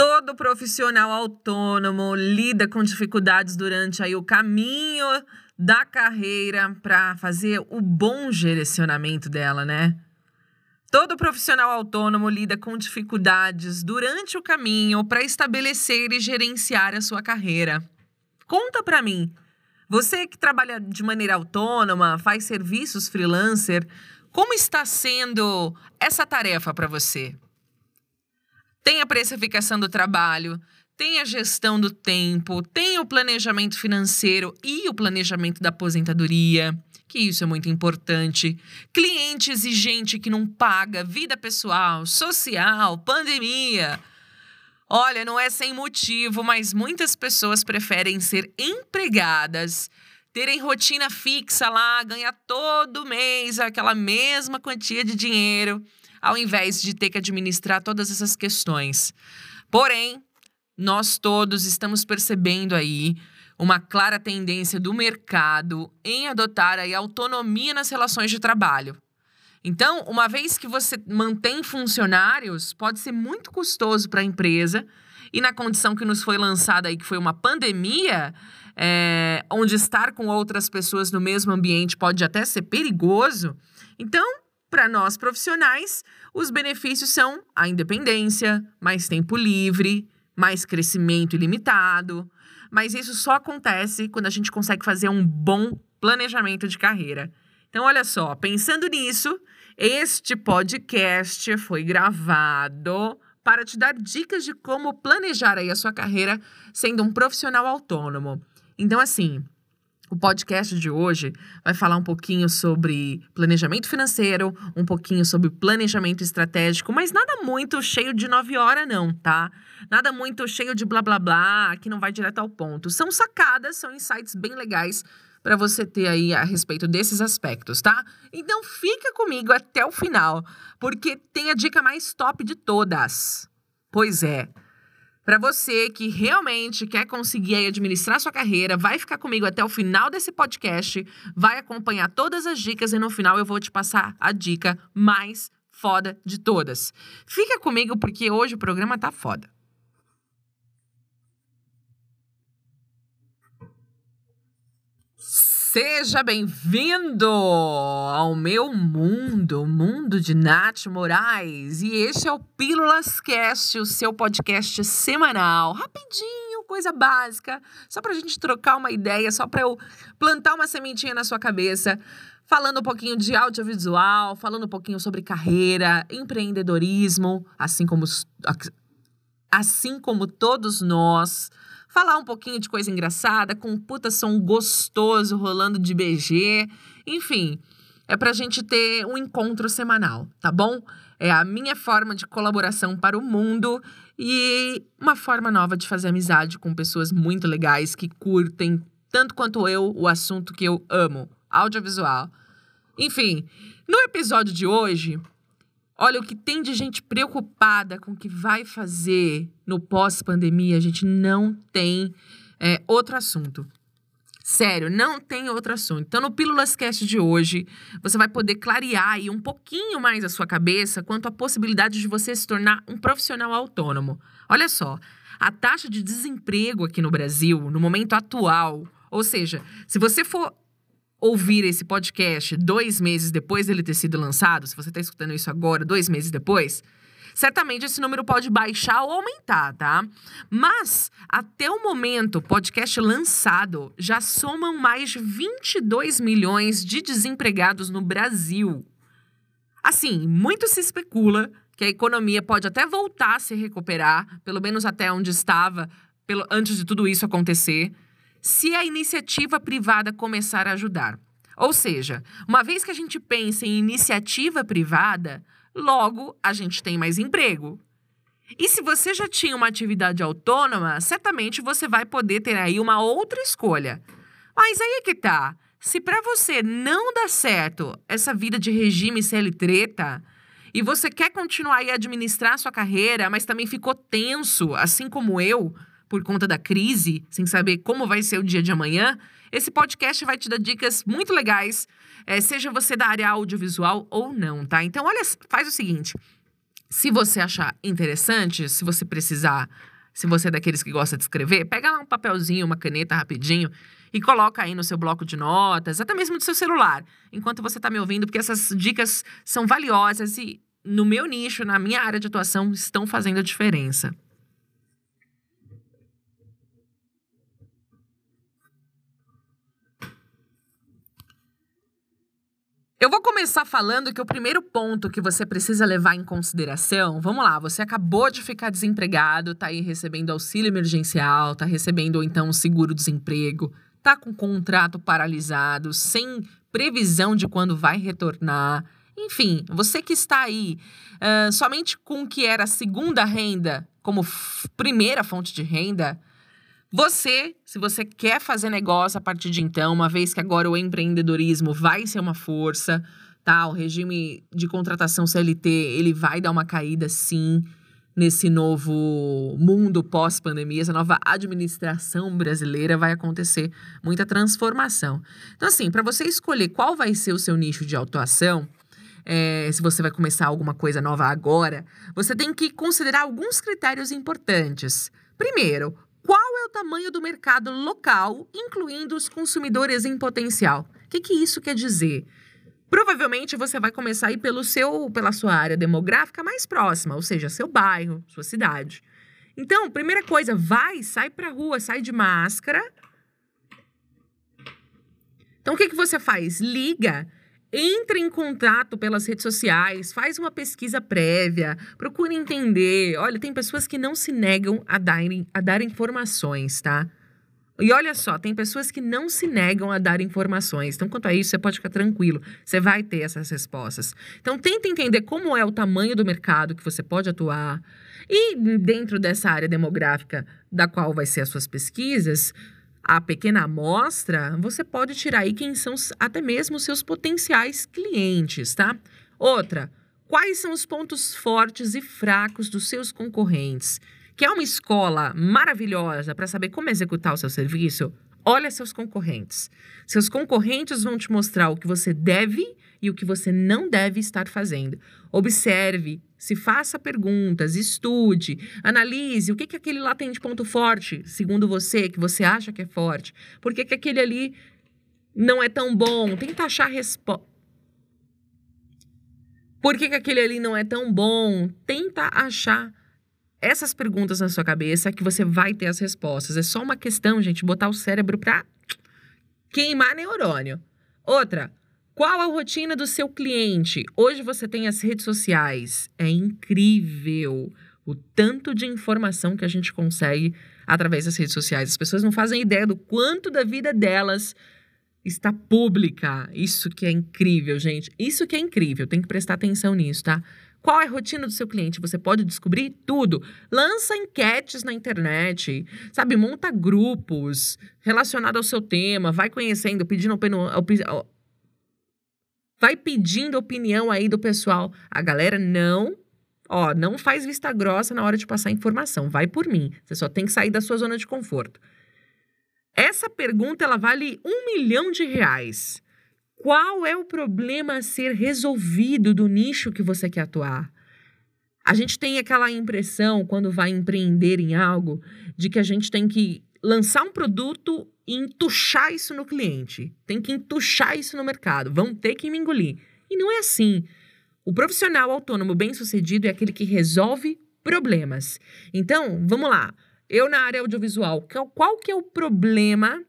Todo profissional autônomo lida com dificuldades durante aí o caminho da carreira para fazer o bom direcionamento dela, né? Todo profissional autônomo lida com dificuldades durante o caminho para estabelecer e gerenciar a sua carreira. Conta para mim, você que trabalha de maneira autônoma, faz serviços freelancer, como está sendo essa tarefa para você? Tem a precificação do trabalho, tem a gestão do tempo, tem o planejamento financeiro e o planejamento da aposentadoria, que isso é muito importante. Cliente exigente que não paga, vida pessoal, social, pandemia. Olha, não é sem motivo, mas muitas pessoas preferem ser empregadas, terem rotina fixa lá, ganhar todo mês aquela mesma quantia de dinheiro, ao invés de ter que administrar todas essas questões. Porém, nós todos estamos percebendo aí uma clara tendência do mercado em adotar a autonomia nas relações de trabalho. Então, uma vez que você mantém funcionários, pode ser muito custoso para a empresa e na condição que nos foi lançada aí, que foi uma pandemia, é, onde estar com outras pessoas no mesmo ambiente pode até ser perigoso. Então, para nós profissionais, os benefícios são a independência, mais tempo livre, mais crescimento ilimitado. Mas isso só acontece quando a gente consegue fazer um bom planejamento de carreira. Então, olha só, pensando nisso, este podcast foi gravado para te dar dicas de como planejar aí a sua carreira sendo um profissional autônomo. Então, assim, o podcast de hoje vai falar um pouquinho sobre planejamento financeiro, um pouquinho sobre planejamento estratégico, mas nada muito cheio de nove horas, não, tá? Nada muito cheio de blá blá blá, que não vai direto ao ponto. São sacadas, são insights bem legais para você ter aí a respeito desses aspectos, tá? Então fica comigo até o final, porque tem a dica mais top de todas. Pois é. Para você que realmente quer conseguir administrar sua carreira, vai ficar comigo até o final desse podcast, vai acompanhar todas as dicas e no final eu vou te passar a dica mais foda de todas. Fica comigo porque hoje o programa tá foda. Seja bem-vindo ao meu mundo, mundo de Nath Moraes. E este é o Pílulas Cast, o seu podcast semanal. Rapidinho, coisa básica, só pra gente trocar uma ideia, só pra eu plantar uma sementinha na sua cabeça. Falando um pouquinho de audiovisual, falando um pouquinho sobre carreira, empreendedorismo, assim como, assim como todos nós falar um pouquinho de coisa engraçada, com um puta som gostoso rolando de BG. Enfim, é pra gente ter um encontro semanal, tá bom? É a minha forma de colaboração para o mundo e uma forma nova de fazer amizade com pessoas muito legais que curtem tanto quanto eu o assunto que eu amo, audiovisual. Enfim, no episódio de hoje, Olha, o que tem de gente preocupada com o que vai fazer no pós-pandemia, a gente não tem é, outro assunto. Sério, não tem outro assunto. Então, no Pílulas Cast de hoje, você vai poder clarear aí um pouquinho mais a sua cabeça quanto à possibilidade de você se tornar um profissional autônomo. Olha só, a taxa de desemprego aqui no Brasil, no momento atual, ou seja, se você for ouvir esse podcast dois meses depois dele ter sido lançado, se você está escutando isso agora, dois meses depois, certamente esse número pode baixar ou aumentar, tá? Mas, até o momento, podcast lançado, já somam mais de 22 milhões de desempregados no Brasil. Assim, muito se especula que a economia pode até voltar a se recuperar, pelo menos até onde estava, pelo, antes de tudo isso acontecer se a iniciativa privada começar a ajudar. Ou seja, uma vez que a gente pensa em iniciativa privada, logo a gente tem mais emprego. E se você já tinha uma atividade autônoma, certamente você vai poder ter aí uma outra escolha. Mas aí é que tá. Se para você não dá certo essa vida de regime CL treta, e você quer continuar a administrar sua carreira, mas também ficou tenso, assim como eu, por conta da crise, sem saber como vai ser o dia de amanhã, esse podcast vai te dar dicas muito legais, é, seja você da área audiovisual ou não, tá? Então, olha, faz o seguinte. Se você achar interessante, se você precisar, se você é daqueles que gosta de escrever, pega lá um papelzinho, uma caneta rapidinho e coloca aí no seu bloco de notas, até mesmo do seu celular, enquanto você está me ouvindo, porque essas dicas são valiosas e no meu nicho, na minha área de atuação, estão fazendo a diferença. Eu vou começar falando que o primeiro ponto que você precisa levar em consideração, vamos lá, você acabou de ficar desempregado, tá aí recebendo auxílio emergencial, tá recebendo então seguro-desemprego, tá com contrato paralisado, sem previsão de quando vai retornar. Enfim, você que está aí uh, somente com o que era segunda renda como primeira fonte de renda, você, se você quer fazer negócio a partir de então, uma vez que agora o empreendedorismo vai ser uma força, tá? O regime de contratação CLT, ele vai dar uma caída sim nesse novo mundo pós-pandemia, essa nova administração brasileira vai acontecer muita transformação. Então assim, para você escolher qual vai ser o seu nicho de atuação, é, se você vai começar alguma coisa nova agora, você tem que considerar alguns critérios importantes. Primeiro, tamanho do mercado local, incluindo os consumidores em potencial? O que, que isso quer dizer? Provavelmente você vai começar aí pelo seu, pela sua área demográfica mais próxima, ou seja, seu bairro, sua cidade. Então, primeira coisa, vai, sai pra rua, sai de máscara. Então, o que, que você faz? Liga entre em contato pelas redes sociais, faz uma pesquisa prévia, procure entender. Olha, tem pessoas que não se negam a dar, a dar informações, tá? E olha só, tem pessoas que não se negam a dar informações. Então, quanto a isso, você pode ficar tranquilo. Você vai ter essas respostas. Então, tenta entender como é o tamanho do mercado que você pode atuar. E dentro dessa área demográfica da qual vai ser as suas pesquisas, a pequena amostra, você pode tirar aí quem são até mesmo seus potenciais clientes, tá? Outra, quais são os pontos fortes e fracos dos seus concorrentes? Quer uma escola maravilhosa para saber como executar o seu serviço? Olha seus concorrentes. Seus concorrentes vão te mostrar o que você deve e o que você não deve estar fazendo. Observe, se faça perguntas, estude, analise o que, que aquele lá tem de ponto forte, segundo você, que você acha que é forte. Por que, que aquele ali não é tão bom? Tenta achar resposta. Por que, que aquele ali não é tão bom? Tenta achar essas perguntas na sua cabeça que você vai ter as respostas. É só uma questão, gente, botar o cérebro para queimar neurônio. Outra, qual a rotina do seu cliente? Hoje você tem as redes sociais. É incrível o tanto de informação que a gente consegue através das redes sociais. As pessoas não fazem ideia do quanto da vida delas está pública. Isso que é incrível, gente. Isso que é incrível. Tem que prestar atenção nisso, tá? Qual é a rotina do seu cliente? Você pode descobrir tudo. Lança enquetes na internet, sabe? Monta grupos relacionados ao seu tema, vai conhecendo, pedindo opinião. Vai pedindo opinião aí do pessoal. A galera não Ó, não faz vista grossa na hora de passar informação. Vai por mim. Você só tem que sair da sua zona de conforto. Essa pergunta ela vale um milhão de reais. Qual é o problema a ser resolvido do nicho que você quer atuar? A gente tem aquela impressão, quando vai empreender em algo, de que a gente tem que lançar um produto e entuchar isso no cliente. Tem que entuchar isso no mercado. Vão ter que me engolir. E não é assim. O profissional autônomo bem-sucedido é aquele que resolve problemas. Então, vamos lá. Eu na área audiovisual, qual que é o problema?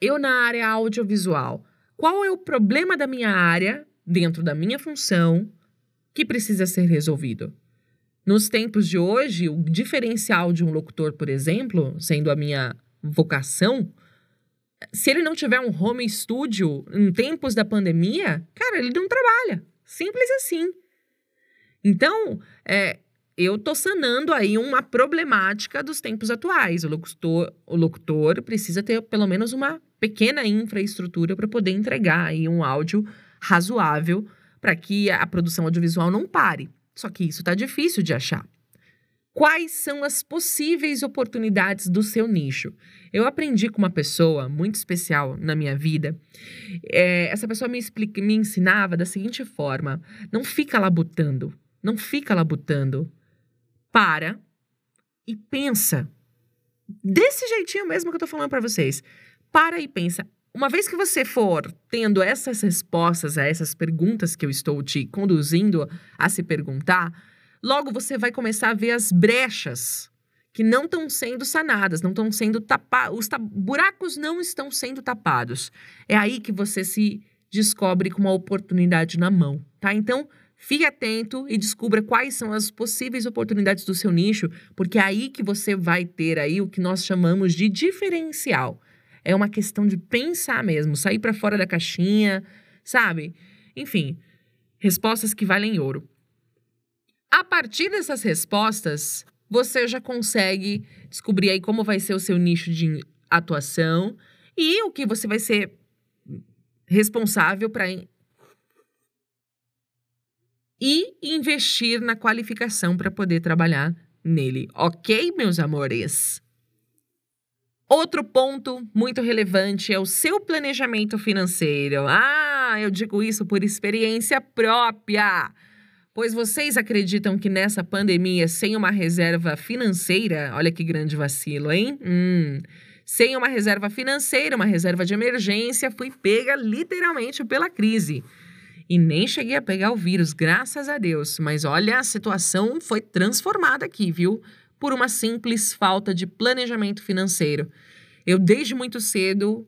Eu na área audiovisual qual é o problema da minha área, dentro da minha função, que precisa ser resolvido. Nos tempos de hoje, o diferencial de um locutor, por exemplo, sendo a minha vocação, se ele não tiver um home studio em tempos da pandemia, cara, ele não trabalha. Simples assim. Então, é, eu tô sanando aí uma problemática dos tempos atuais. O locutor, o locutor precisa ter pelo menos uma pequena infraestrutura para poder entregar aí um áudio razoável para que a produção audiovisual não pare. Só que isso está difícil de achar. Quais são as possíveis oportunidades do seu nicho? Eu aprendi com uma pessoa muito especial na minha vida. É, essa pessoa me, explica, me ensinava da seguinte forma: não fica labutando. Não fica labutando. Para e pensa. Desse jeitinho mesmo que eu tô falando para vocês. Para e pensa. Uma vez que você for tendo essas respostas a essas perguntas que eu estou te conduzindo a se perguntar, logo você vai começar a ver as brechas que não estão sendo sanadas, não estão sendo tapadas, os ta buracos não estão sendo tapados. É aí que você se descobre com uma oportunidade na mão, tá? Então, fique atento e descubra quais são as possíveis oportunidades do seu nicho, porque é aí que você vai ter aí o que nós chamamos de diferencial. É uma questão de pensar mesmo, sair para fora da caixinha, sabe? Enfim, respostas que valem ouro. A partir dessas respostas, você já consegue descobrir aí como vai ser o seu nicho de atuação e o que você vai ser responsável para e investir na qualificação para poder trabalhar nele, ok, meus amores? Outro ponto muito relevante é o seu planejamento financeiro. Ah, eu digo isso por experiência própria. Pois vocês acreditam que nessa pandemia, sem uma reserva financeira, olha que grande vacilo, hein? Hum, sem uma reserva financeira, uma reserva de emergência, fui pega literalmente pela crise. E nem cheguei a pegar o vírus, graças a Deus. Mas olha, a situação foi transformada aqui, viu? Por uma simples falta de planejamento financeiro. Eu, desde muito cedo,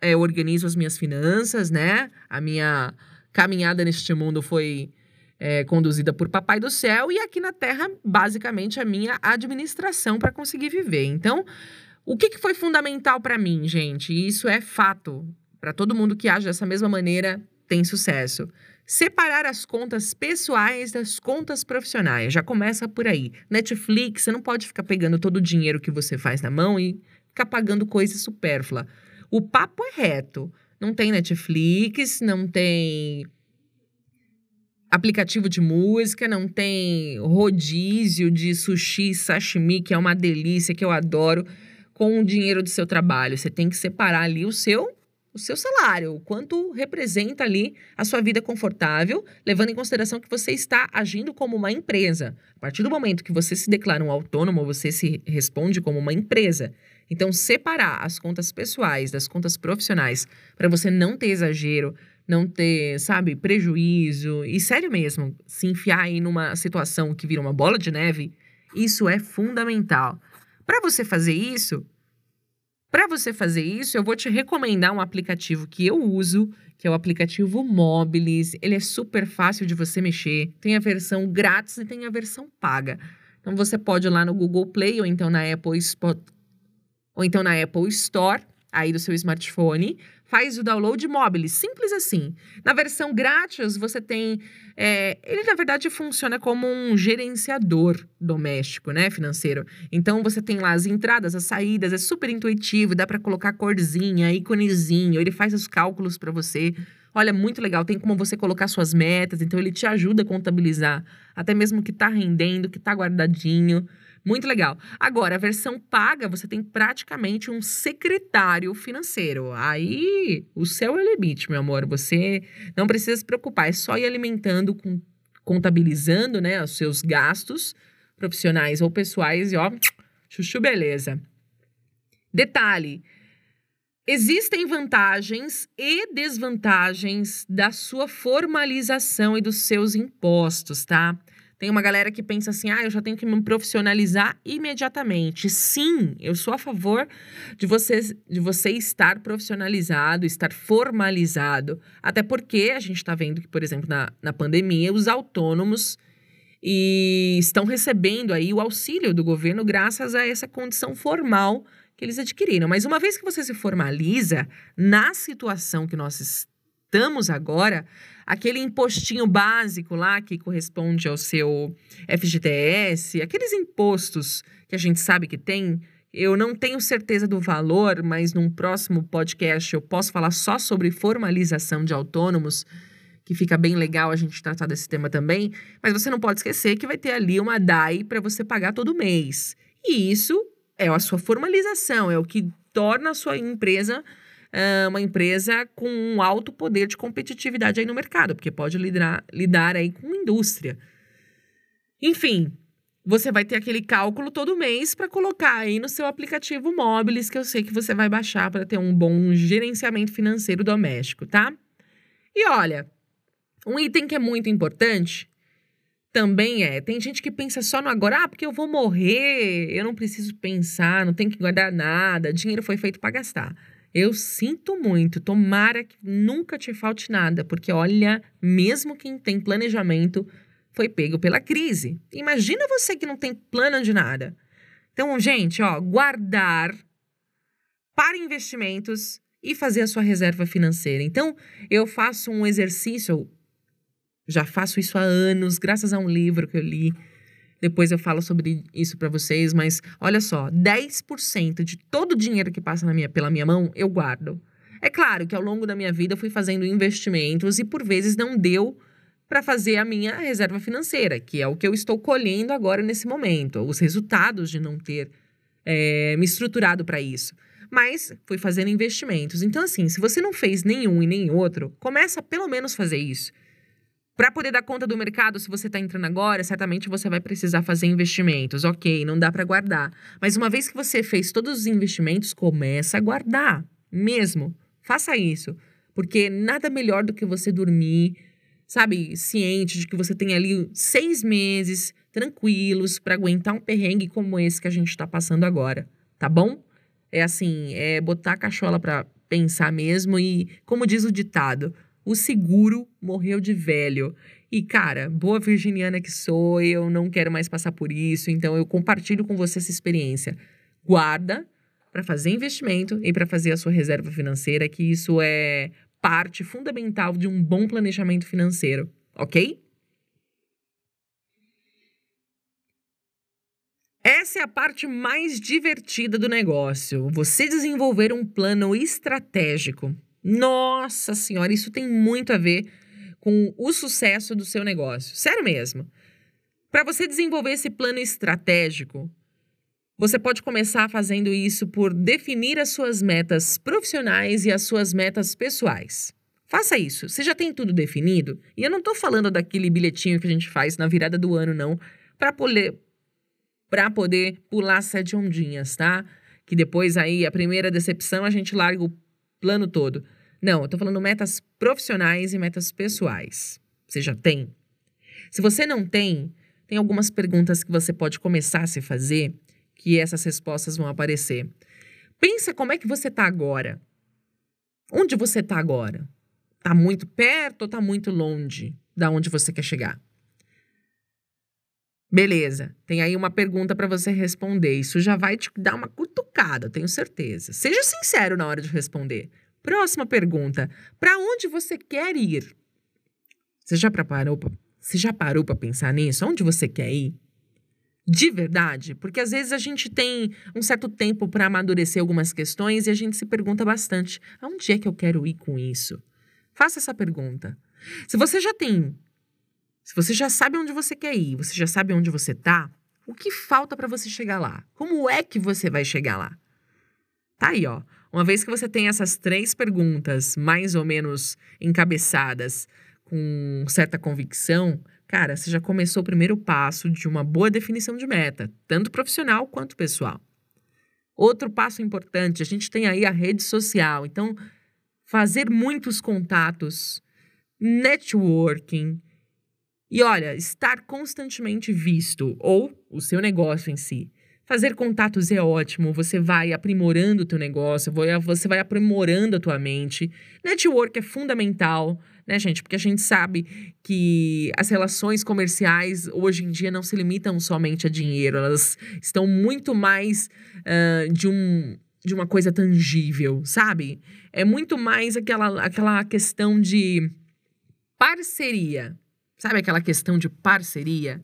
é, organizo as minhas finanças, né? A minha caminhada neste mundo foi é, conduzida por Papai do Céu e aqui na Terra, basicamente, a minha administração para conseguir viver. Então, o que, que foi fundamental para mim, gente? E isso é fato. Para todo mundo que age dessa mesma maneira, tem sucesso. Separar as contas pessoais das contas profissionais. Já começa por aí. Netflix, você não pode ficar pegando todo o dinheiro que você faz na mão e ficar pagando coisa supérflua. O papo é reto. Não tem Netflix, não tem aplicativo de música, não tem rodízio de sushi, sashimi, que é uma delícia, que eu adoro, com o dinheiro do seu trabalho. Você tem que separar ali o seu o seu salário, o quanto representa ali a sua vida confortável, levando em consideração que você está agindo como uma empresa. A partir do momento que você se declara um autônomo, você se responde como uma empresa. Então, separar as contas pessoais das contas profissionais para você não ter exagero, não ter, sabe, prejuízo e sério mesmo, se enfiar aí numa situação que vira uma bola de neve, isso é fundamental. Para você fazer isso, para você fazer isso, eu vou te recomendar um aplicativo que eu uso, que é o aplicativo Mobilis. Ele é super fácil de você mexer. Tem a versão grátis e tem a versão paga. Então você pode ir lá no Google Play ou então na Apple Spot, ou então na Apple Store aí do seu smartphone faz o download móvel, simples assim. Na versão grátis, você tem. É, ele, na verdade, funciona como um gerenciador doméstico, né? Financeiro. Então, você tem lá as entradas, as saídas, é super intuitivo, dá para colocar corzinha, íconezinho, ele faz os cálculos para você. Olha, muito legal, tem como você colocar suas metas, então ele te ajuda a contabilizar, até mesmo que tá rendendo, que tá guardadinho. Muito legal. Agora, a versão paga, você tem praticamente um secretário financeiro. Aí, o céu é o limite, meu amor. Você não precisa se preocupar, é só ir alimentando, com, contabilizando, né, os seus gastos profissionais ou pessoais e ó, chuchu beleza. Detalhe, Existem vantagens e desvantagens da sua formalização e dos seus impostos, tá? Tem uma galera que pensa assim: ah, eu já tenho que me profissionalizar imediatamente. Sim, eu sou a favor de você, de você estar profissionalizado, estar formalizado. Até porque a gente está vendo que, por exemplo, na, na pandemia, os autônomos e estão recebendo aí o auxílio do governo graças a essa condição formal que eles adquiriram. Mas uma vez que você se formaliza na situação que nós estamos agora, aquele impostinho básico lá que corresponde ao seu FGTS, aqueles impostos que a gente sabe que tem, eu não tenho certeza do valor, mas num próximo podcast eu posso falar só sobre formalização de autônomos, que fica bem legal a gente tratar desse tema também. Mas você não pode esquecer que vai ter ali uma DAI para você pagar todo mês. E isso é a sua formalização, é o que torna a sua empresa uh, uma empresa com um alto poder de competitividade aí no mercado, porque pode lidar, lidar aí com indústria. Enfim, você vai ter aquele cálculo todo mês para colocar aí no seu aplicativo Móveis, que eu sei que você vai baixar para ter um bom gerenciamento financeiro doméstico, tá? E olha, um item que é muito importante também é, tem gente que pensa só no agora, ah, porque eu vou morrer, eu não preciso pensar, não tenho que guardar nada, dinheiro foi feito para gastar. Eu sinto muito, tomara que nunca te falte nada, porque olha, mesmo quem tem planejamento foi pego pela crise. Imagina você que não tem plano de nada. Então, gente, ó, guardar para investimentos e fazer a sua reserva financeira. Então, eu faço um exercício, já faço isso há anos, graças a um livro que eu li. Depois eu falo sobre isso para vocês, mas olha só, 10% de todo o dinheiro que passa minha, pela minha mão, eu guardo. É claro que ao longo da minha vida eu fui fazendo investimentos e por vezes não deu para fazer a minha reserva financeira, que é o que eu estou colhendo agora nesse momento, os resultados de não ter é, me estruturado para isso. Mas fui fazendo investimentos. Então, assim, se você não fez nenhum e nem outro, começa a pelo menos fazer isso. Para poder dar conta do mercado, se você está entrando agora, certamente você vai precisar fazer investimentos. Ok, não dá para guardar. Mas uma vez que você fez todos os investimentos, começa a guardar. Mesmo. Faça isso. Porque nada melhor do que você dormir sabe, ciente de que você tem ali seis meses tranquilos para aguentar um perrengue como esse que a gente está passando agora, tá bom? É assim, é botar a cachola para pensar mesmo e, como diz o ditado, o seguro morreu de velho. E, cara, boa virginiana que sou, eu não quero mais passar por isso, então eu compartilho com você essa experiência. Guarda para fazer investimento e para fazer a sua reserva financeira, que isso é parte fundamental de um bom planejamento financeiro, ok? Essa é a parte mais divertida do negócio. Você desenvolver um plano estratégico. Nossa Senhora, isso tem muito a ver com o sucesso do seu negócio. Sério mesmo. Para você desenvolver esse plano estratégico, você pode começar fazendo isso por definir as suas metas profissionais e as suas metas pessoais. Faça isso. Você já tem tudo definido? E eu não estou falando daquele bilhetinho que a gente faz na virada do ano, não, para poder, poder pular sete ondinhas, tá? Que depois aí, a primeira decepção, a gente larga o plano todo. Não, eu estou falando metas profissionais e metas pessoais. Você já tem? Se você não tem, tem algumas perguntas que você pode começar a se fazer que essas respostas vão aparecer. Pensa como é que você está agora. Onde você está agora? Está muito perto ou está muito longe da onde você quer chegar? Beleza, tem aí uma pergunta para você responder. Isso já vai te dar uma cutucada, tenho certeza. Seja sincero na hora de responder. Próxima pergunta: para onde você quer ir? Você já preparou? Você já parou para pensar nisso? Onde você quer ir? de verdade, porque às vezes a gente tem um certo tempo para amadurecer algumas questões e a gente se pergunta bastante: aonde é que eu quero ir com isso? Faça essa pergunta. Se você já tem, se você já sabe onde você quer ir, você já sabe onde você está, o que falta para você chegar lá? Como é que você vai chegar lá? Tá aí, ó. Uma vez que você tem essas três perguntas mais ou menos encabeçadas com certa convicção, Cara, você já começou o primeiro passo de uma boa definição de meta, tanto profissional quanto pessoal. Outro passo importante, a gente tem aí a rede social. Então, fazer muitos contatos, networking e olha, estar constantemente visto ou o seu negócio em si. Fazer contatos é ótimo, você vai aprimorando o teu negócio, você vai aprimorando a tua mente. Network é fundamental né, gente? Porque a gente sabe que as relações comerciais hoje em dia não se limitam somente a dinheiro, elas estão muito mais uh, de um de uma coisa tangível, sabe? É muito mais aquela, aquela questão de parceria. Sabe aquela questão de parceria?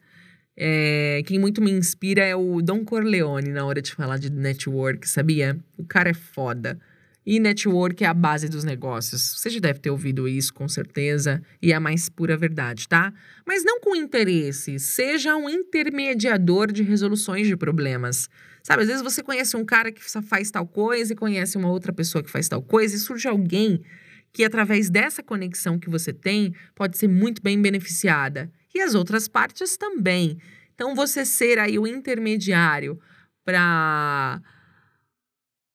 É, quem muito me inspira é o Don Corleone na hora de falar de network, sabia? O cara é foda. E network é a base dos negócios. Você já deve ter ouvido isso, com certeza, e é a mais pura verdade, tá? Mas não com interesse. Seja um intermediador de resoluções de problemas. Sabe, às vezes você conhece um cara que faz tal coisa e conhece uma outra pessoa que faz tal coisa, e surge alguém que, através dessa conexão que você tem, pode ser muito bem beneficiada. E as outras partes também. Então, você ser aí o intermediário para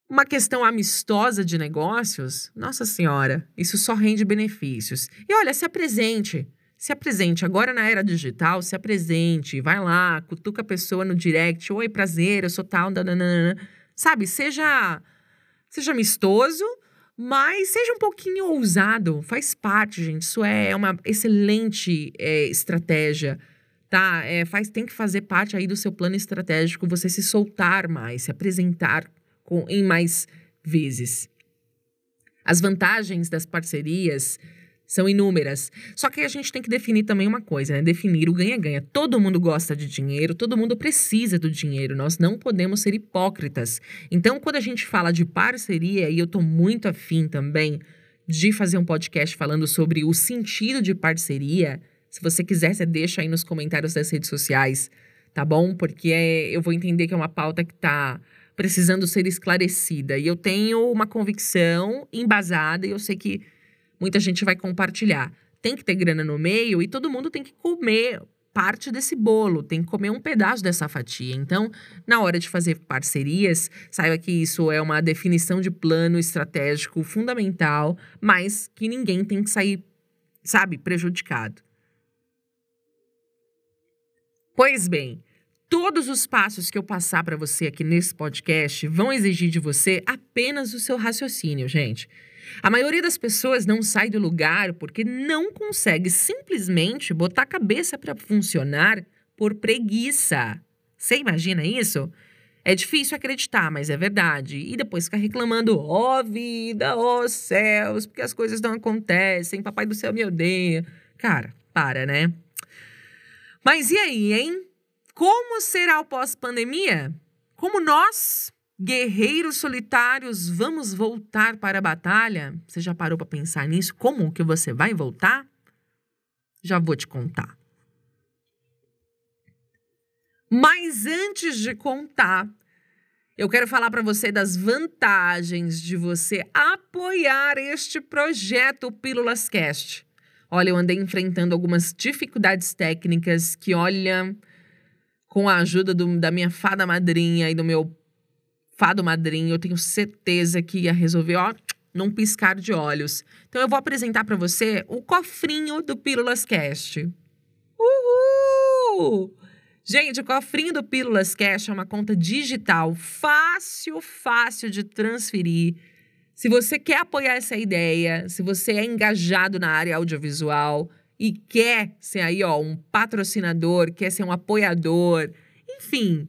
uma questão amistosa de negócios, nossa senhora, isso só rende benefícios. E olha, se apresente. Se apresente. Agora na era digital, se apresente. Vai lá, cutuca a pessoa no direct. Oi, prazer, eu sou tal. Dananana. Sabe, seja, seja amistoso, mas seja um pouquinho ousado. Faz parte, gente. Isso é uma excelente é, estratégia tá? É, faz, tem que fazer parte aí do seu plano estratégico você se soltar mais, se apresentar com, em mais vezes. As vantagens das parcerias são inúmeras. Só que a gente tem que definir também uma coisa, né? Definir o ganha-ganha. Todo mundo gosta de dinheiro, todo mundo precisa do dinheiro. Nós não podemos ser hipócritas. Então, quando a gente fala de parceria, e eu tô muito afim também de fazer um podcast falando sobre o sentido de parceria, se você quiser, você deixa aí nos comentários das redes sociais, tá bom? Porque é, eu vou entender que é uma pauta que tá precisando ser esclarecida. E eu tenho uma convicção embasada e eu sei que muita gente vai compartilhar. Tem que ter grana no meio e todo mundo tem que comer parte desse bolo, tem que comer um pedaço dessa fatia. Então, na hora de fazer parcerias, saiba que isso é uma definição de plano estratégico fundamental, mas que ninguém tem que sair, sabe, prejudicado. Pois bem, Todos os passos que eu passar para você aqui nesse podcast vão exigir de você apenas o seu raciocínio, gente. A maioria das pessoas não sai do lugar porque não consegue simplesmente botar a cabeça para funcionar por preguiça. Você imagina isso? É difícil acreditar, mas é verdade. E depois ficar reclamando, ó oh, vida, ó oh, céus, porque as coisas não acontecem, papai do céu me odeia. Cara, para, né? Mas e aí, hein? Como será o pós-pandemia? Como nós, guerreiros solitários, vamos voltar para a batalha? Você já parou para pensar nisso? Como que você vai voltar? Já vou te contar. Mas antes de contar, eu quero falar para você das vantagens de você apoiar este projeto Pílulas Cast. Olha, eu andei enfrentando algumas dificuldades técnicas que, olha, com a ajuda do, da minha fada madrinha e do meu fado madrinho, eu tenho certeza que ia resolver, ó, num piscar de olhos. Então eu vou apresentar para você o cofrinho do Pílulas Cast. Uhul! Gente, o cofrinho do Pílulas Cash é uma conta digital fácil, fácil de transferir. Se você quer apoiar essa ideia, se você é engajado na área audiovisual, e quer ser aí, ó, um patrocinador, quer ser um apoiador, enfim,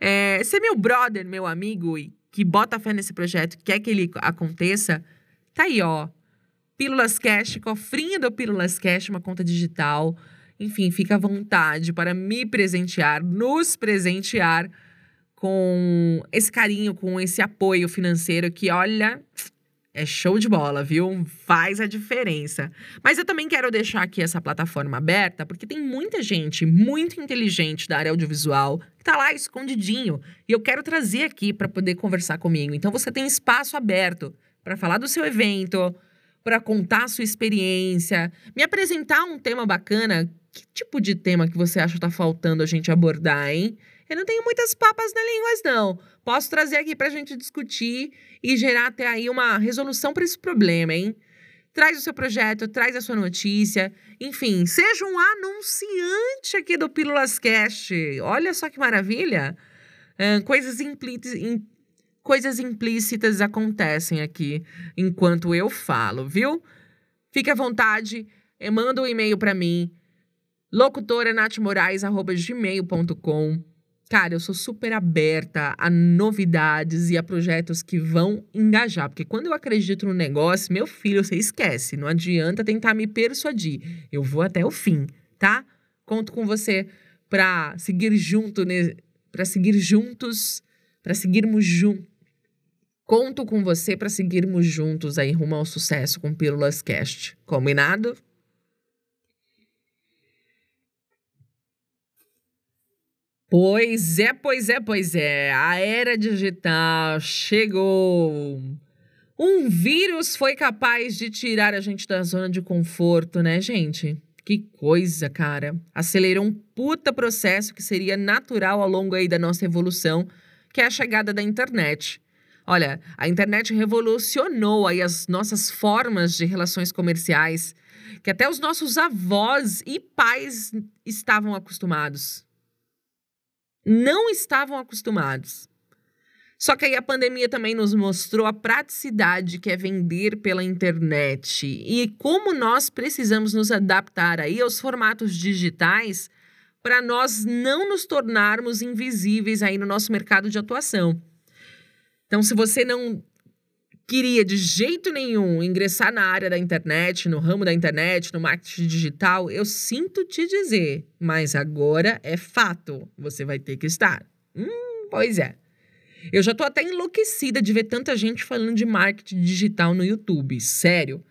é, ser meu brother, meu amigo e que bota fé nesse projeto, quer que ele aconteça, tá aí, ó. Pílulas Cash, cofrinho do Pílulas Cash, uma conta digital. Enfim, fica à vontade para me presentear, nos presentear com esse carinho, com esse apoio financeiro que, olha, é show de bola, viu? Faz a diferença. Mas eu também quero deixar aqui essa plataforma aberta, porque tem muita gente muito inteligente da área audiovisual que tá lá escondidinho. E eu quero trazer aqui para poder conversar comigo. Então você tem espaço aberto para falar do seu evento, para contar a sua experiência, me apresentar um tema bacana. Que tipo de tema que você acha que tá faltando a gente abordar, hein? Eu não tenho muitas papas na língua, não. Posso trazer aqui para a gente discutir e gerar até aí uma resolução para esse problema, hein? Traz o seu projeto, traz a sua notícia. Enfim, seja um anunciante aqui do Pílulas Cast. Olha só que maravilha! Coisas, coisas implícitas acontecem aqui enquanto eu falo, viu? Fique à vontade, manda um e-mail para mim, locutoranatmorais.gmail.com Cara, eu sou super aberta a novidades e a projetos que vão engajar. Porque quando eu acredito no negócio, meu filho, você esquece. Não adianta tentar me persuadir. Eu vou até o fim, tá? Conto com você para seguir junto, para seguir juntos, para seguirmos juntos. Conto com você para seguirmos juntos aí rumo ao sucesso com Pílulas Cast. Combinado? Pois é, pois é, pois é. A era digital chegou. Um vírus foi capaz de tirar a gente da zona de conforto, né, gente? Que coisa, cara. Acelerou um puta processo que seria natural ao longo aí da nossa evolução, que é a chegada da internet. Olha, a internet revolucionou aí as nossas formas de relações comerciais, que até os nossos avós e pais estavam acostumados. Não estavam acostumados. Só que aí a pandemia também nos mostrou a praticidade que é vender pela internet e como nós precisamos nos adaptar aí aos formatos digitais para nós não nos tornarmos invisíveis aí no nosso mercado de atuação. Então, se você não queria de jeito nenhum ingressar na área da internet, no ramo da internet, no marketing digital, eu sinto te dizer, mas agora é fato, você vai ter que estar. Hum, pois é. Eu já tô até enlouquecida de ver tanta gente falando de marketing digital no YouTube. Sério.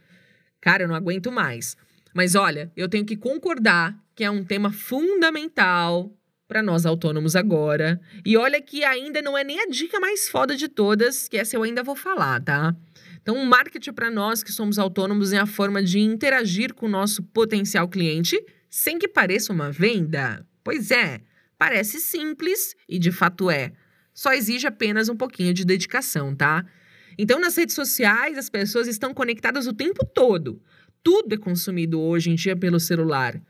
Cara, eu não aguento mais. Mas olha, eu tenho que concordar que é um tema fundamental para nós autônomos agora. E olha que ainda não é nem a dica mais foda de todas, que essa eu ainda vou falar, tá? Então, o marketing para nós que somos autônomos é a forma de interagir com o nosso potencial cliente sem que pareça uma venda. Pois é, parece simples e de fato é. Só exige apenas um pouquinho de dedicação, tá? Então, nas redes sociais, as pessoas estão conectadas o tempo todo. Tudo é consumido hoje em dia pelo celular.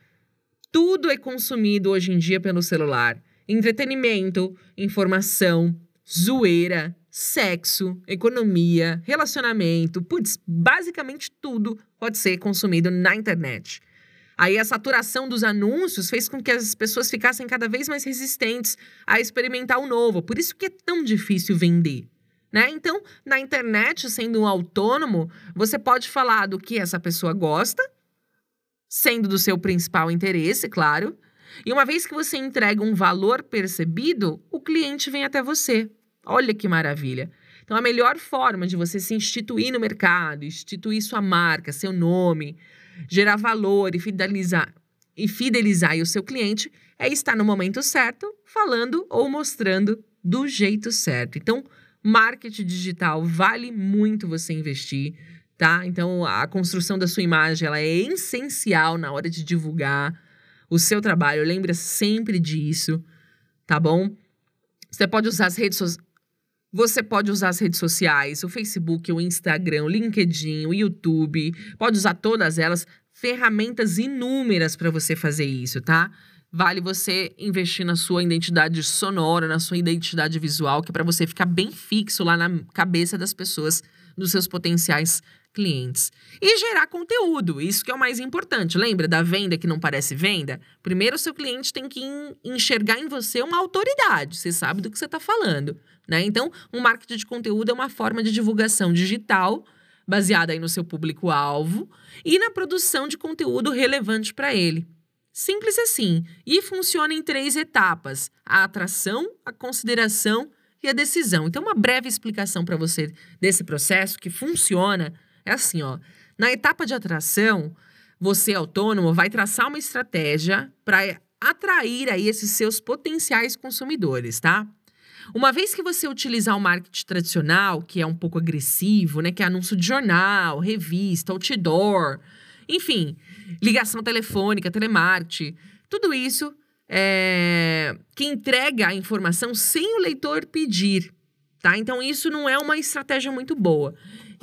Tudo é consumido hoje em dia pelo celular: entretenimento, informação, zoeira, sexo, economia, relacionamento. Putz, basicamente tudo pode ser consumido na internet. Aí a saturação dos anúncios fez com que as pessoas ficassem cada vez mais resistentes a experimentar o novo. Por isso que é tão difícil vender. Né? Então, na internet, sendo um autônomo, você pode falar do que essa pessoa gosta sendo do seu principal interesse, claro. E uma vez que você entrega um valor percebido, o cliente vem até você. Olha que maravilha. Então, a melhor forma de você se instituir no mercado, instituir sua marca, seu nome, gerar valor e fidelizar e fidelizar o seu cliente é estar no momento certo, falando ou mostrando do jeito certo. Então, marketing digital vale muito você investir tá? Então, a construção da sua imagem, ela é essencial na hora de divulgar o seu trabalho. Lembra sempre disso, tá bom? Você pode usar as redes sociais. Você pode usar as redes sociais, o Facebook, o Instagram, o LinkedIn, o YouTube, pode usar todas elas, ferramentas inúmeras para você fazer isso, tá? Vale você investir na sua identidade sonora, na sua identidade visual, que é para você ficar bem fixo lá na cabeça das pessoas, dos seus potenciais clientes. E gerar conteúdo, isso que é o mais importante. Lembra da venda que não parece venda? Primeiro, seu cliente tem que enxergar em você uma autoridade, você sabe do que você está falando. Né? Então, um marketing de conteúdo é uma forma de divulgação digital baseada aí no seu público-alvo e na produção de conteúdo relevante para ele. Simples assim. E funciona em três etapas: a atração, a consideração e a decisão. Então, uma breve explicação para você desse processo que funciona é assim, ó. Na etapa de atração, você autônomo vai traçar uma estratégia para atrair aí esses seus potenciais consumidores, tá? Uma vez que você utilizar o marketing tradicional, que é um pouco agressivo, né, que é anúncio de jornal, revista, outdoor, enfim, ligação telefônica, telemarketing, tudo isso é, que entrega a informação sem o leitor pedir, tá? Então isso não é uma estratégia muito boa.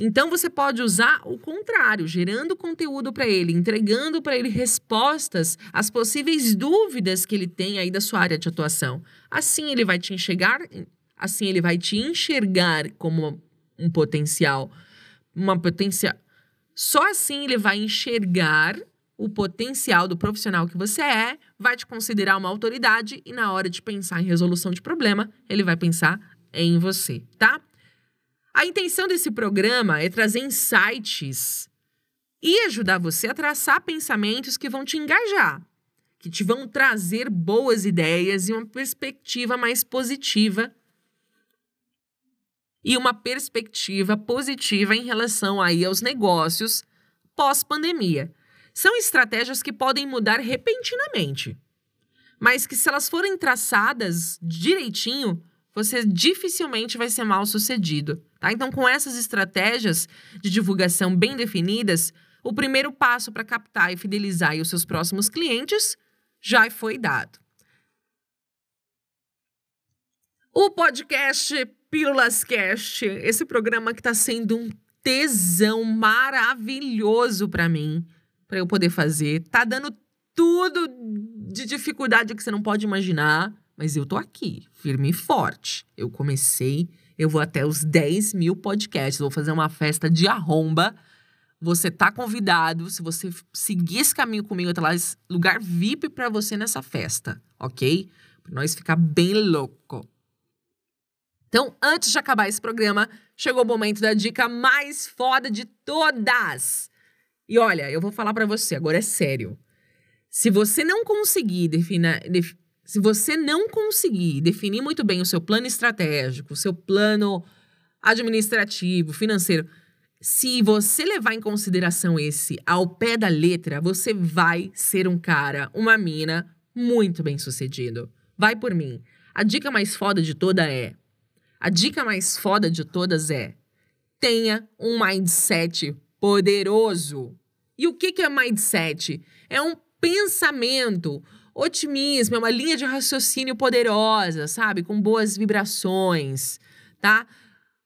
Então você pode usar o contrário, gerando conteúdo para ele, entregando para ele respostas às possíveis dúvidas que ele tem aí da sua área de atuação. Assim ele vai te enxergar, assim ele vai te enxergar como um potencial, uma potencial. Só assim ele vai enxergar o potencial do profissional que você é, vai te considerar uma autoridade e na hora de pensar em resolução de problema, ele vai pensar em você, tá? A intenção desse programa é trazer insights e ajudar você a traçar pensamentos que vão te engajar, que te vão trazer boas ideias e uma perspectiva mais positiva. E uma perspectiva positiva em relação aí aos negócios pós-pandemia. São estratégias que podem mudar repentinamente, mas que se elas forem traçadas direitinho, você dificilmente vai ser mal sucedido. Tá? Então, com essas estratégias de divulgação bem definidas, o primeiro passo para captar e fidelizar os seus próximos clientes já foi dado. O podcast Pílulas Cast, esse programa que está sendo um tesão maravilhoso para mim, para eu poder fazer. Tá dando tudo de dificuldade que você não pode imaginar, mas eu tô aqui, firme e forte. Eu comecei, eu vou até os 10 mil podcasts, vou fazer uma festa de arromba. Você tá convidado, se você seguir esse caminho comigo, tô lá, lugar VIP para você nessa festa, ok? Pra nós ficar bem louco. Então, antes de acabar esse programa, chegou o momento da dica mais foda de todas. E olha, eu vou falar para você, agora é sério. Se você não conseguir definir, def, se você não conseguir definir muito bem o seu plano estratégico, o seu plano administrativo, financeiro, se você levar em consideração esse ao pé da letra, você vai ser um cara, uma mina muito bem sucedido. Vai por mim. A dica mais foda de toda é: a dica mais foda de todas é: tenha um mindset poderoso. E o que, que é mindset? É um pensamento, otimismo, é uma linha de raciocínio poderosa, sabe? Com boas vibrações, tá?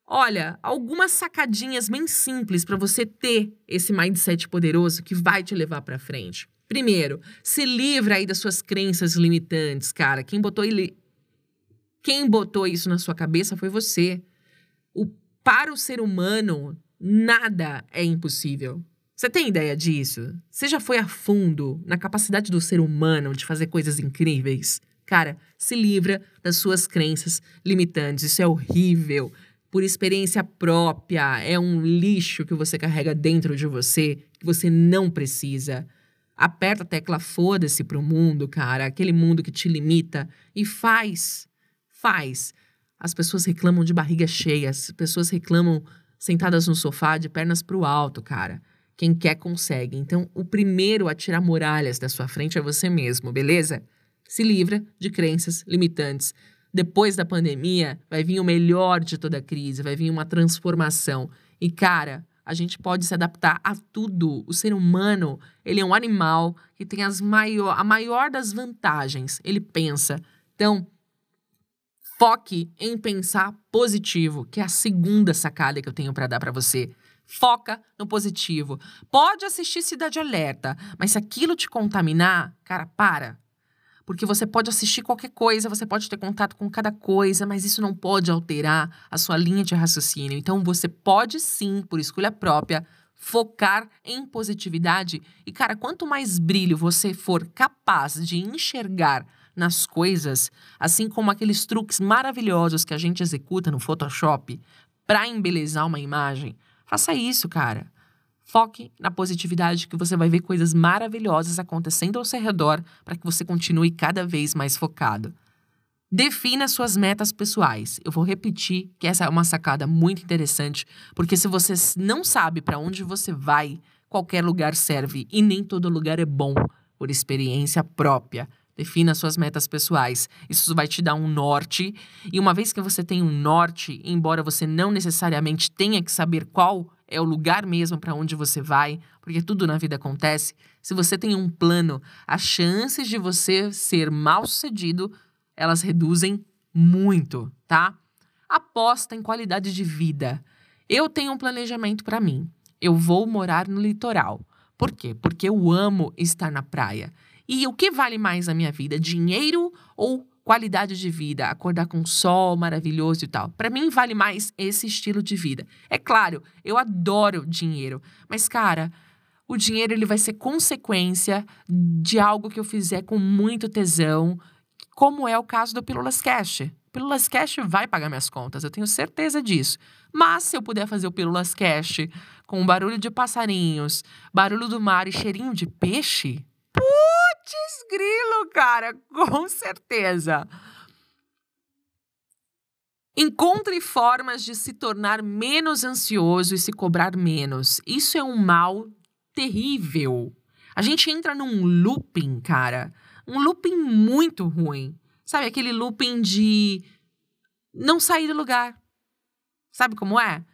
Olha, algumas sacadinhas bem simples para você ter esse mindset poderoso que vai te levar para frente. Primeiro, se livra aí das suas crenças limitantes, cara. Quem botou ele quem botou isso na sua cabeça foi você. O, para o ser humano, nada é impossível. Você tem ideia disso? Você já foi a fundo na capacidade do ser humano de fazer coisas incríveis? Cara, se livra das suas crenças limitantes. Isso é horrível. Por experiência própria, é um lixo que você carrega dentro de você que você não precisa. Aperta a tecla foda-se pro mundo, cara, aquele mundo que te limita e faz faz? As pessoas reclamam de barriga cheia, as pessoas reclamam sentadas no sofá de pernas para o alto, cara. Quem quer consegue. Então, o primeiro a tirar muralhas da sua frente é você mesmo, beleza? Se livra de crenças limitantes. Depois da pandemia, vai vir o melhor de toda a crise, vai vir uma transformação. E, cara, a gente pode se adaptar a tudo. O ser humano, ele é um animal que tem as maior, a maior das vantagens. Ele pensa. Então, Foque em pensar positivo, que é a segunda sacada que eu tenho para dar para você. Foca no positivo. Pode assistir Cidade Alerta, mas se aquilo te contaminar, cara, para. Porque você pode assistir qualquer coisa, você pode ter contato com cada coisa, mas isso não pode alterar a sua linha de raciocínio. Então você pode sim, por escolha própria, focar em positividade. E, cara, quanto mais brilho você for capaz de enxergar nas coisas, assim como aqueles truques maravilhosos que a gente executa no Photoshop para embelezar uma imagem. Faça isso, cara. Foque na positividade que você vai ver coisas maravilhosas acontecendo ao seu redor para que você continue cada vez mais focado. Defina suas metas pessoais. Eu vou repetir que essa é uma sacada muito interessante, porque se você não sabe para onde você vai, qualquer lugar serve e nem todo lugar é bom, por experiência própria. Defina suas metas pessoais. Isso vai te dar um norte. E uma vez que você tem um norte, embora você não necessariamente tenha que saber qual é o lugar mesmo para onde você vai, porque tudo na vida acontece, se você tem um plano, as chances de você ser mal sucedido, elas reduzem muito, tá? Aposta em qualidade de vida. Eu tenho um planejamento para mim. Eu vou morar no litoral. Por quê? Porque eu amo estar na praia. E o que vale mais na minha vida? Dinheiro ou qualidade de vida? Acordar com sol maravilhoso e tal. Para mim, vale mais esse estilo de vida. É claro, eu adoro dinheiro, mas, cara. O dinheiro ele vai ser consequência de algo que eu fizer com muito tesão, como é o caso do Pílulas Cash. Pílulas Cash vai pagar minhas contas, eu tenho certeza disso. Mas se eu puder fazer o Pílulas Cash com barulho de passarinhos, barulho do mar e cheirinho de peixe, Putz, grilo, cara, com certeza. Encontre formas de se tornar menos ansioso e se cobrar menos. Isso é um mal terrível. A gente entra num looping, cara. Um looping muito ruim. Sabe aquele looping de não sair do lugar. Sabe como é?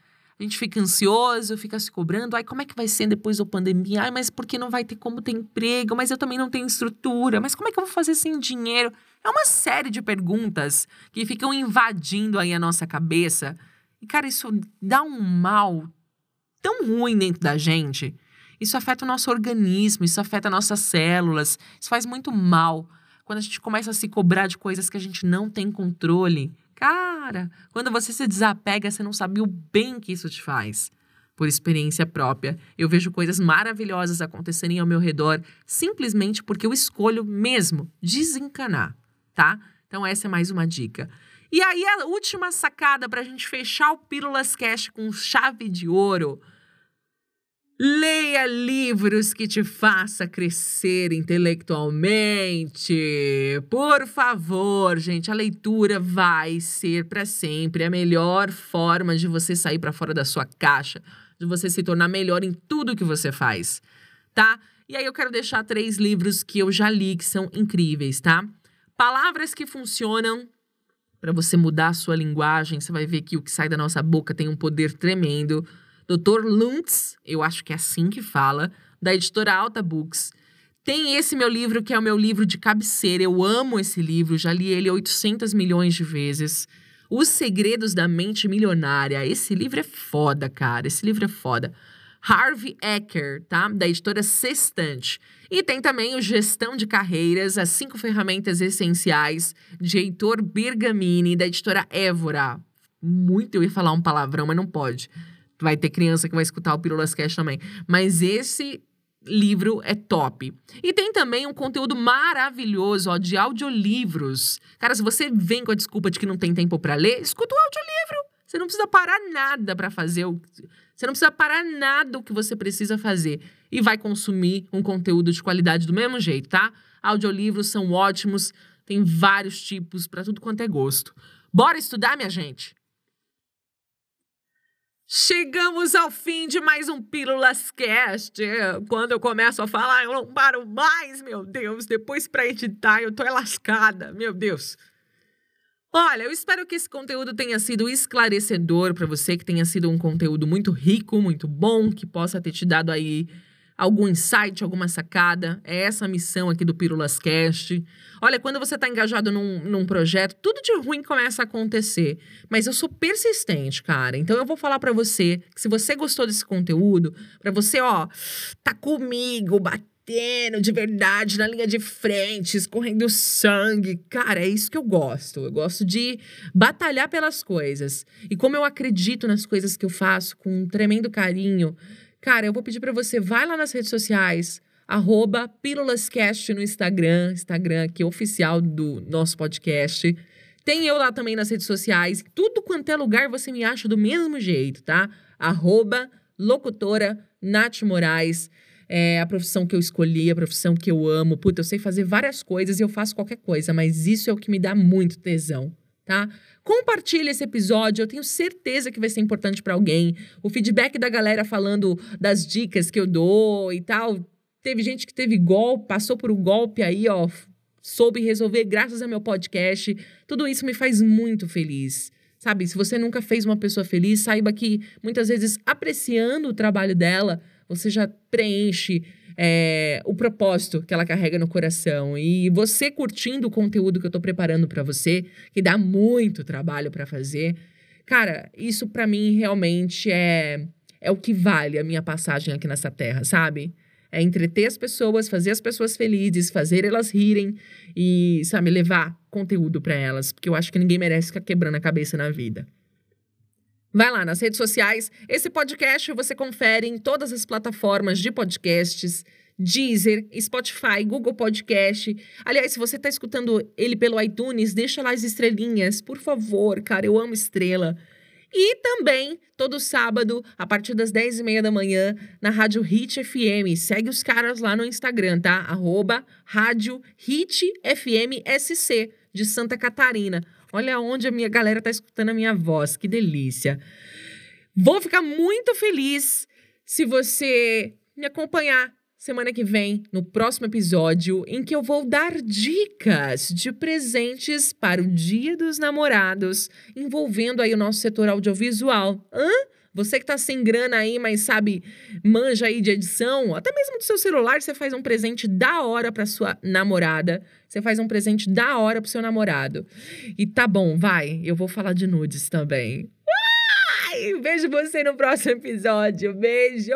A gente fica ansioso, fica se cobrando. Ai, como é que vai ser depois da pandemia? Ai, mas porque não vai ter como ter emprego? Mas eu também não tenho estrutura. Mas como é que eu vou fazer sem dinheiro? É uma série de perguntas que ficam invadindo aí a nossa cabeça. E, cara, isso dá um mal tão ruim dentro da gente. Isso afeta o nosso organismo, isso afeta nossas células, isso faz muito mal. Quando a gente começa a se cobrar de coisas que a gente não tem controle. Cara, quando você se desapega, você não sabe o bem que isso te faz. Por experiência própria, eu vejo coisas maravilhosas acontecerem ao meu redor simplesmente porque eu escolho mesmo desencanar, tá? Então, essa é mais uma dica. E aí, a última sacada para a gente fechar o Pílulas Cash com chave de ouro Leia livros que te faça crescer intelectualmente. Por favor, gente, a leitura vai ser para sempre a melhor forma de você sair para fora da sua caixa, de você se tornar melhor em tudo que você faz, tá? E aí eu quero deixar três livros que eu já li que são incríveis, tá? Palavras que funcionam para você mudar a sua linguagem, você vai ver que o que sai da nossa boca tem um poder tremendo. Dr. Luntz, eu acho que é assim que fala, da editora Alta Books. Tem esse meu livro, que é o meu livro de cabeceira. Eu amo esse livro, já li ele 800 milhões de vezes. Os Segredos da Mente Milionária. Esse livro é foda, cara. Esse livro é foda. Harvey Ecker, tá? Da editora Sextante. E tem também o Gestão de Carreiras, as cinco ferramentas essenciais, de Heitor Bergamini, da editora Évora. Muito eu ia falar um palavrão, mas não pode. Vai ter criança que vai escutar o Pílulas Cash também. Mas esse livro é top. E tem também um conteúdo maravilhoso, ó, de audiolivros. Cara, se você vem com a desculpa de que não tem tempo para ler, escuta o audiolivro. Você não precisa parar nada para fazer o você não precisa parar nada o que você precisa fazer e vai consumir um conteúdo de qualidade do mesmo jeito, tá? Audiolivros são ótimos, tem vários tipos para tudo quanto é gosto. Bora estudar, minha gente. Chegamos ao fim de mais um Pílulas Cast. Quando eu começo a falar, eu não paro mais, meu Deus. Depois para editar, eu tô lascada, meu Deus. Olha, eu espero que esse conteúdo tenha sido esclarecedor para você, que tenha sido um conteúdo muito rico, muito bom, que possa ter te dado aí algum insight, alguma sacada. É essa a missão aqui do Pílulas Cast. Olha, quando você está engajado num, num projeto, tudo de ruim começa a acontecer. Mas eu sou persistente, cara. Então eu vou falar para você que se você gostou desse conteúdo, para você, ó, tá comigo, batendo de verdade na linha de frente, escorrendo sangue. Cara, é isso que eu gosto. Eu gosto de batalhar pelas coisas. E como eu acredito nas coisas que eu faço com um tremendo carinho, Cara, eu vou pedir para você, vai lá nas redes sociais, arroba Pílulascast no Instagram, Instagram aqui oficial do nosso podcast. Tem eu lá também nas redes sociais. Tudo quanto é lugar você me acha do mesmo jeito, tá? Arroba locutora Nath Moraes. É a profissão que eu escolhi, a profissão que eu amo. Puta, eu sei fazer várias coisas e eu faço qualquer coisa, mas isso é o que me dá muito tesão, tá? Compartilhe esse episódio, eu tenho certeza que vai ser importante para alguém. O feedback da galera falando das dicas que eu dou e tal. Teve gente que teve golpe, passou por um golpe aí, ó, soube resolver graças ao meu podcast. Tudo isso me faz muito feliz. Sabe, se você nunca fez uma pessoa feliz, saiba que muitas vezes apreciando o trabalho dela, você já preenche é, o propósito que ela carrega no coração. E você curtindo o conteúdo que eu tô preparando para você, que dá muito trabalho para fazer, cara, isso para mim realmente é, é o que vale a minha passagem aqui nessa terra, sabe? É entreter as pessoas, fazer as pessoas felizes, fazer elas rirem e, sabe, levar conteúdo para elas, porque eu acho que ninguém merece ficar quebrando a cabeça na vida. Vai lá nas redes sociais. Esse podcast você confere em todas as plataformas de podcasts. Deezer, Spotify, Google Podcast. Aliás, se você está escutando ele pelo iTunes, deixa lá as estrelinhas, por favor, cara, eu amo estrela. E também, todo sábado, a partir das 10 e meia da manhã, na Rádio Hit FM. Segue os caras lá no Instagram, tá? Arroba Rádio Hit FM SC, de Santa Catarina. Olha onde a minha galera está escutando a minha voz, que delícia. Vou ficar muito feliz se você me acompanhar semana que vem, no próximo episódio, em que eu vou dar dicas de presentes para o Dia dos Namorados, envolvendo aí o nosso setor audiovisual. Hã? Você que tá sem grana aí, mas sabe, manja aí de edição, até mesmo do seu celular, você faz um presente da hora pra sua namorada. Você faz um presente da hora pro seu namorado. E tá bom, vai, eu vou falar de nudes também. Ai, vejo você no próximo episódio. Beijo!